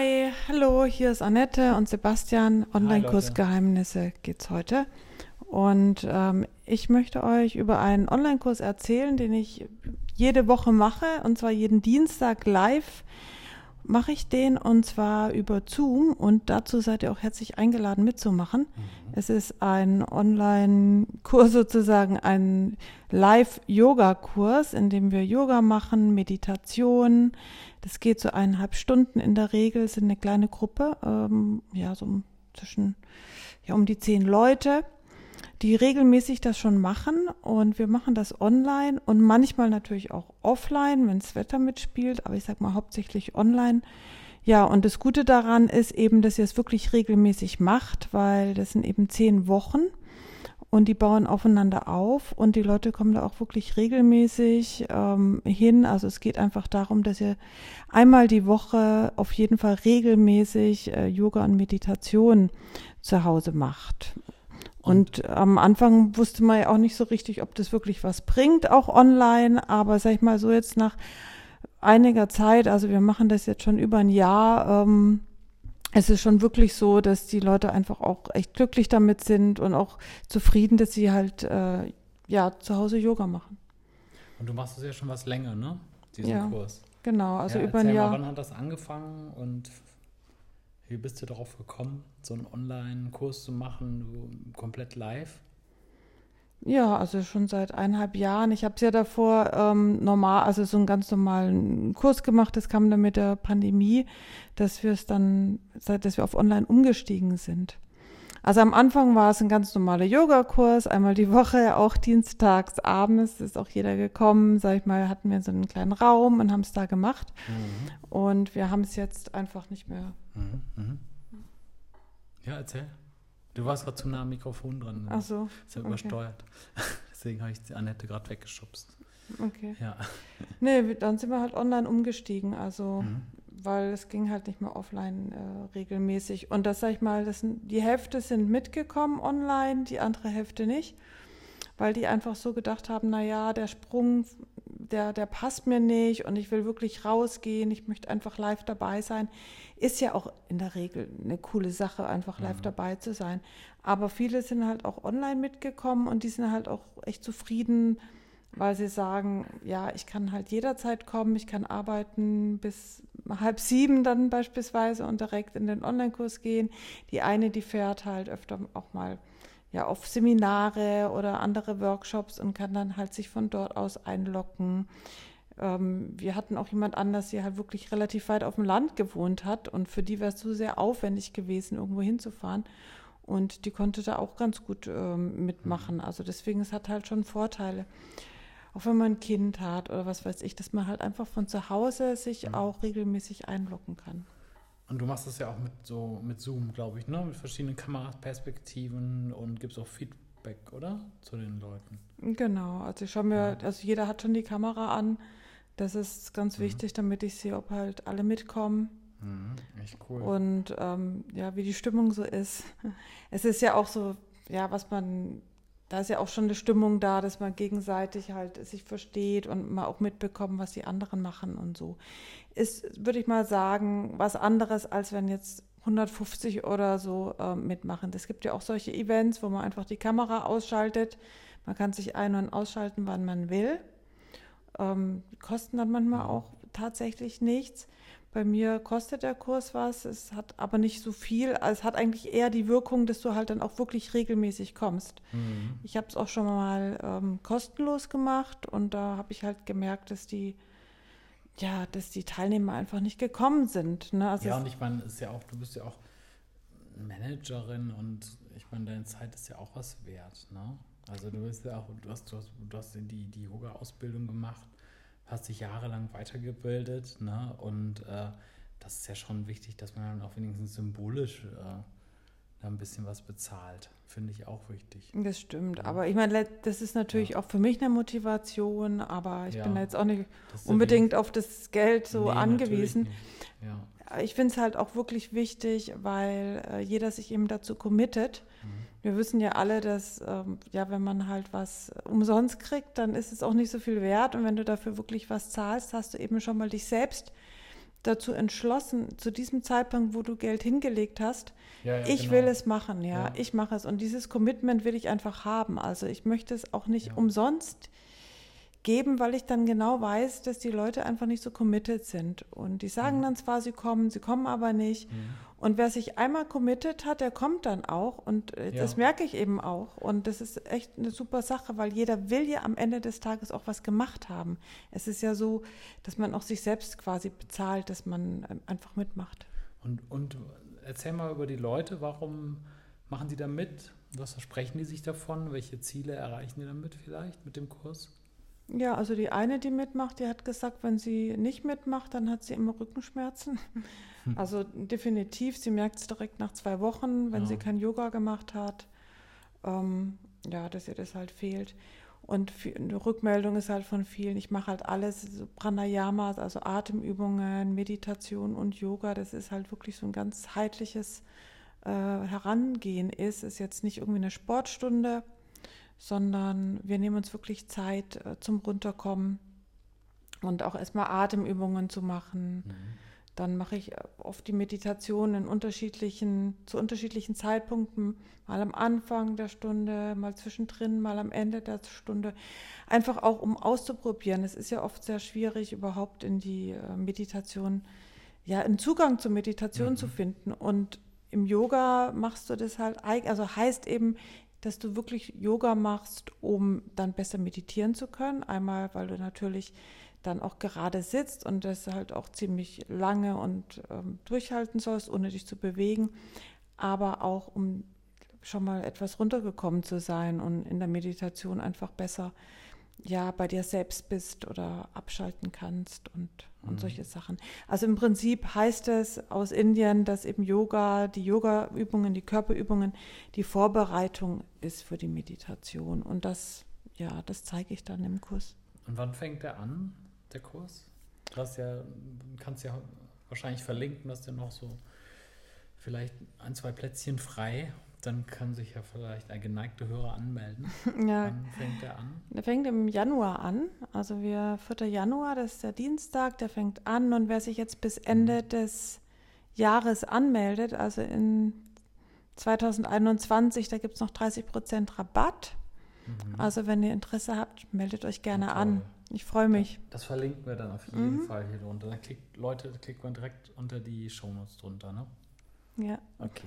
Hi, hallo, hier ist Annette und Sebastian. Online-Kursgeheimnisse geht's heute. Und ähm, ich möchte euch über einen Online-Kurs erzählen, den ich jede Woche mache, und zwar jeden Dienstag live mache ich den und zwar über Zoom und dazu seid ihr auch herzlich eingeladen mitzumachen. Mhm. Es ist ein Online-Kurs sozusagen, ein Live-Yoga-Kurs, in dem wir Yoga machen, Meditation. Das geht so eineinhalb Stunden in der Regel, sind eine kleine Gruppe, ähm, ja, so zwischen, ja, um die zehn Leute die regelmäßig das schon machen und wir machen das online und manchmal natürlich auch offline, wenn das Wetter mitspielt, aber ich sag mal hauptsächlich online. Ja, und das Gute daran ist eben, dass ihr es wirklich regelmäßig macht, weil das sind eben zehn Wochen und die bauen aufeinander auf und die Leute kommen da auch wirklich regelmäßig ähm, hin. Also es geht einfach darum, dass ihr einmal die Woche auf jeden Fall regelmäßig äh, Yoga und Meditation zu Hause macht. Und am Anfang wusste man ja auch nicht so richtig, ob das wirklich was bringt, auch online. Aber sag ich mal so jetzt nach einiger Zeit, also wir machen das jetzt schon über ein Jahr, ähm, es ist schon wirklich so, dass die Leute einfach auch echt glücklich damit sind und auch zufrieden, dass sie halt äh, ja zu Hause Yoga machen. Und du machst es ja schon was länger, ne? Diesen ja, Kurs. Genau, also ja, über ein Jahr. Mal, wann hat das angefangen und wie bist du darauf gekommen, so einen Online-Kurs zu machen, komplett live? Ja, also schon seit eineinhalb Jahren. Ich habe es ja davor ähm, normal, also so einen ganz normalen Kurs gemacht. Das kam dann mit der Pandemie, dass wir es dann, dass wir auf Online umgestiegen sind. Also am Anfang war es ein ganz normaler Yogakurs, einmal die Woche, auch dienstags abends ist auch jeder gekommen. Sag ich mal, hatten wir so einen kleinen Raum und haben es da gemacht. Mhm. Und wir haben es jetzt einfach nicht mehr. Mhm, mhm. Ja, erzähl. Du warst gerade zu nah am Mikrofon dran. Ach so. Ist ja okay. übersteuert. Deswegen habe ich die Annette gerade weggeschubst. Okay. Ja. Nee, dann sind wir halt online umgestiegen. Also mhm weil es ging halt nicht mehr offline äh, regelmäßig. Und das sag ich mal, das die Hälfte sind mitgekommen online, die andere Hälfte nicht, weil die einfach so gedacht haben, na ja, der Sprung, der, der passt mir nicht und ich will wirklich rausgehen, ich möchte einfach live dabei sein. Ist ja auch in der Regel eine coole Sache, einfach live mhm. dabei zu sein. Aber viele sind halt auch online mitgekommen und die sind halt auch echt zufrieden, weil sie sagen, ja, ich kann halt jederzeit kommen, ich kann arbeiten bis halb sieben dann beispielsweise und direkt in den Online-Kurs gehen. Die eine, die fährt halt öfter auch mal ja auf Seminare oder andere Workshops und kann dann halt sich von dort aus einloggen. Ähm, wir hatten auch jemand anders, die halt wirklich relativ weit auf dem Land gewohnt hat und für die wäre es so sehr aufwendig gewesen, irgendwo hinzufahren. Und die konnte da auch ganz gut ähm, mitmachen. Also deswegen, es hat halt schon Vorteile auch wenn man ein Kind hat oder was weiß ich, dass man halt einfach von zu Hause sich mhm. auch regelmäßig einloggen kann. Und du machst das ja auch mit so mit Zoom, glaube ich, ne? Mit verschiedenen Kameraperspektiven und gibst auch Feedback, oder? Zu den Leuten. Genau, also ich schaue mir, ja. also jeder hat schon die Kamera an. Das ist ganz mhm. wichtig, damit ich sehe, ob halt alle mitkommen. Mhm, echt cool. Und ähm, ja, wie die Stimmung so ist. Es ist ja auch so, ja, was man da ist ja auch schon eine Stimmung da, dass man gegenseitig halt sich versteht und mal auch mitbekommt, was die anderen machen und so. Ist, würde ich mal sagen, was anderes, als wenn jetzt 150 oder so äh, mitmachen. Es gibt ja auch solche Events, wo man einfach die Kamera ausschaltet. Man kann sich ein- und ausschalten, wann man will. Ähm, kosten dann manchmal auch tatsächlich nichts. Bei mir kostet der Kurs was, es hat aber nicht so viel. Es hat eigentlich eher die Wirkung, dass du halt dann auch wirklich regelmäßig kommst. Mhm. Ich habe es auch schon mal ähm, kostenlos gemacht und da habe ich halt gemerkt, dass die ja, dass die Teilnehmer einfach nicht gekommen sind. Ne? Also ja, und ich meine, ist ja auch, du bist ja auch Managerin und ich meine, deine Zeit ist ja auch was wert. Ne? Also du bist ja auch, du hast, du hast, du hast die, die Yoga-Ausbildung gemacht hast dich jahrelang weitergebildet, ne? Und äh, das ist ja schon wichtig, dass man dann auch wenigstens symbolisch äh, ein bisschen was bezahlt. Finde ich auch wichtig. Das stimmt. Ja. Aber ich meine, das ist natürlich ja. auch für mich eine Motivation, aber ich ja. bin jetzt auch nicht unbedingt auf das Geld so nee, angewiesen. Ich finde es halt auch wirklich wichtig, weil äh, jeder sich eben dazu committet. Mhm wir wissen ja alle, dass ähm, ja, wenn man halt was umsonst kriegt, dann ist es auch nicht so viel wert. Und wenn du dafür wirklich was zahlst, hast du eben schon mal dich selbst dazu entschlossen, zu diesem Zeitpunkt, wo du Geld hingelegt hast, ja, ja, ich genau. will es machen, ja, ja, ich mache es. Und dieses Commitment will ich einfach haben. Also ich möchte es auch nicht umsonst geben, weil ich dann genau weiß, dass die Leute einfach nicht so committed sind. Und die sagen mhm. dann zwar, sie kommen, sie kommen aber nicht. Mhm. Und wer sich einmal committed hat, der kommt dann auch. Und äh, ja. das merke ich eben auch. Und das ist echt eine super Sache, weil jeder will ja am Ende des Tages auch was gemacht haben. Es ist ja so, dass man auch sich selbst quasi bezahlt, dass man ähm, einfach mitmacht. Und, und erzähl mal über die Leute, warum machen die da mit? Was versprechen die sich davon? Welche Ziele erreichen die damit vielleicht mit dem Kurs? Ja, also die eine, die mitmacht, die hat gesagt, wenn sie nicht mitmacht, dann hat sie immer Rückenschmerzen. Hm. Also definitiv, sie merkt es direkt nach zwei Wochen, wenn ja. sie kein Yoga gemacht hat, ähm, ja, dass ihr das halt fehlt. Und eine Rückmeldung ist halt von vielen, ich mache halt alles, so Pranayamas, also Atemübungen, Meditation und Yoga, das ist halt wirklich so ein ganzheitliches äh, Herangehen ist. Ist jetzt nicht irgendwie eine Sportstunde, sondern wir nehmen uns wirklich Zeit äh, zum Runterkommen und auch erstmal Atemübungen zu machen. Mhm. Dann mache ich äh, oft die Meditation in unterschiedlichen, zu unterschiedlichen Zeitpunkten, mal am Anfang der Stunde, mal zwischendrin, mal am Ende der Stunde. Einfach auch, um auszuprobieren. Es ist ja oft sehr schwierig, überhaupt in die äh, Meditation, ja, einen Zugang zur Meditation mhm. zu finden. Und im Yoga machst du das halt, also heißt eben, dass du wirklich Yoga machst, um dann besser meditieren zu können. Einmal, weil du natürlich dann auch gerade sitzt und das halt auch ziemlich lange und ähm, durchhalten sollst, ohne dich zu bewegen, aber auch um schon mal etwas runtergekommen zu sein und in der Meditation einfach besser ja bei dir selbst bist oder abschalten kannst und, und mhm. solche Sachen. Also im Prinzip heißt es aus Indien, dass eben Yoga, die Yoga-Übungen, die Körperübungen, die Vorbereitung ist für die Meditation. Und das, ja, das zeige ich dann im Kurs. Und wann fängt der an, der Kurs? Du hast ja, kannst ja wahrscheinlich verlinken, dass der noch so vielleicht ein, zwei Plätzchen frei dann kann sich ja vielleicht ein geneigter Hörer anmelden. Ja. Wann fängt der an? Der fängt im Januar an. Also wir 4. Januar, das ist der Dienstag, der fängt an. Und wer sich jetzt bis Ende mhm. des Jahres anmeldet, also in 2021, da gibt es noch 30 Prozent Rabatt. Mhm. Also wenn ihr Interesse habt, meldet euch gerne okay. an. Ich freue mich. Das verlinken wir dann auf jeden mhm. Fall hier drunter. Dann klickt, Leute, klickt man direkt unter die Shownotes drunter, ne? Ja. Okay.